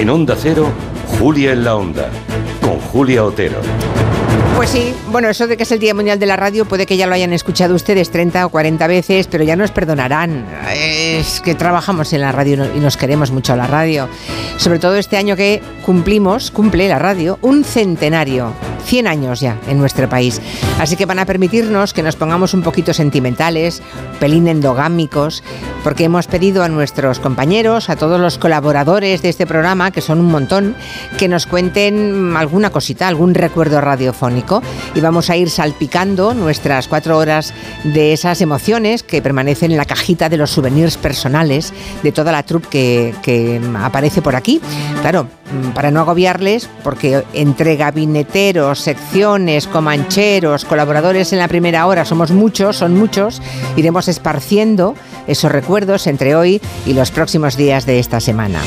En Onda Cero, Julia en la Onda, con Julia Otero. Pues sí, bueno, eso de que es el Día Mundial de la Radio puede que ya lo hayan escuchado ustedes 30 o 40 veces, pero ya nos perdonarán. Es que trabajamos en la radio y nos queremos mucho la radio. Sobre todo este año que cumplimos, cumple la radio, un centenario. 100 años ya en nuestro país. Así que van a permitirnos que nos pongamos un poquito sentimentales, pelín endogámicos, porque hemos pedido a nuestros compañeros, a todos los colaboradores de este programa, que son un montón, que nos cuenten alguna cosita, algún recuerdo radiofónico. Y vamos a ir salpicando nuestras cuatro horas de esas emociones que permanecen en la cajita de los souvenirs personales de toda la troupe que, que aparece por aquí. Claro, para no agobiarles, porque entre gabineteros, secciones, comancheros, colaboradores en la primera hora, somos muchos, son muchos, iremos esparciendo esos recuerdos entre hoy y los próximos días de esta semana.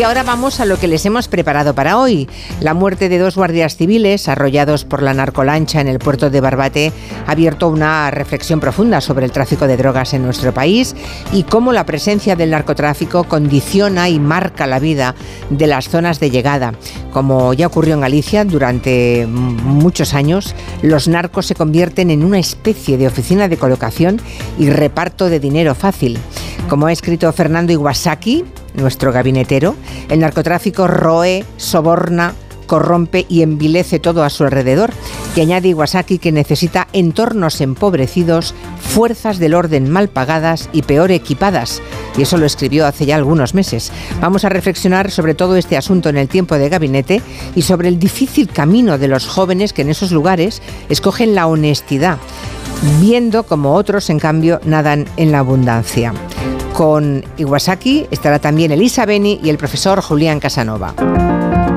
Y ahora vamos a lo que les hemos preparado para hoy. La muerte de dos guardias civiles arrollados por la narcolancha en el puerto de Barbate ha abierto una reflexión profunda sobre el tráfico de drogas en nuestro país y cómo la presencia del narcotráfico condiciona y marca la vida de las zonas de llegada. Como ya ocurrió en Galicia durante muchos años, los narcos se convierten en una especie de oficina de colocación y reparto de dinero fácil. Como ha escrito Fernando Iwasaki, nuestro gabinetero, el narcotráfico roe, soborna, corrompe y envilece todo a su alrededor. Y añade Iwasaki que necesita entornos empobrecidos, fuerzas del orden mal pagadas y peor equipadas. Y eso lo escribió hace ya algunos meses. Vamos a reflexionar sobre todo este asunto en el tiempo de gabinete y sobre el difícil camino de los jóvenes que en esos lugares escogen la honestidad, viendo como otros, en cambio, nadan en la abundancia. Con Iwasaki estará también Elisa Beni y el profesor Julián Casanova.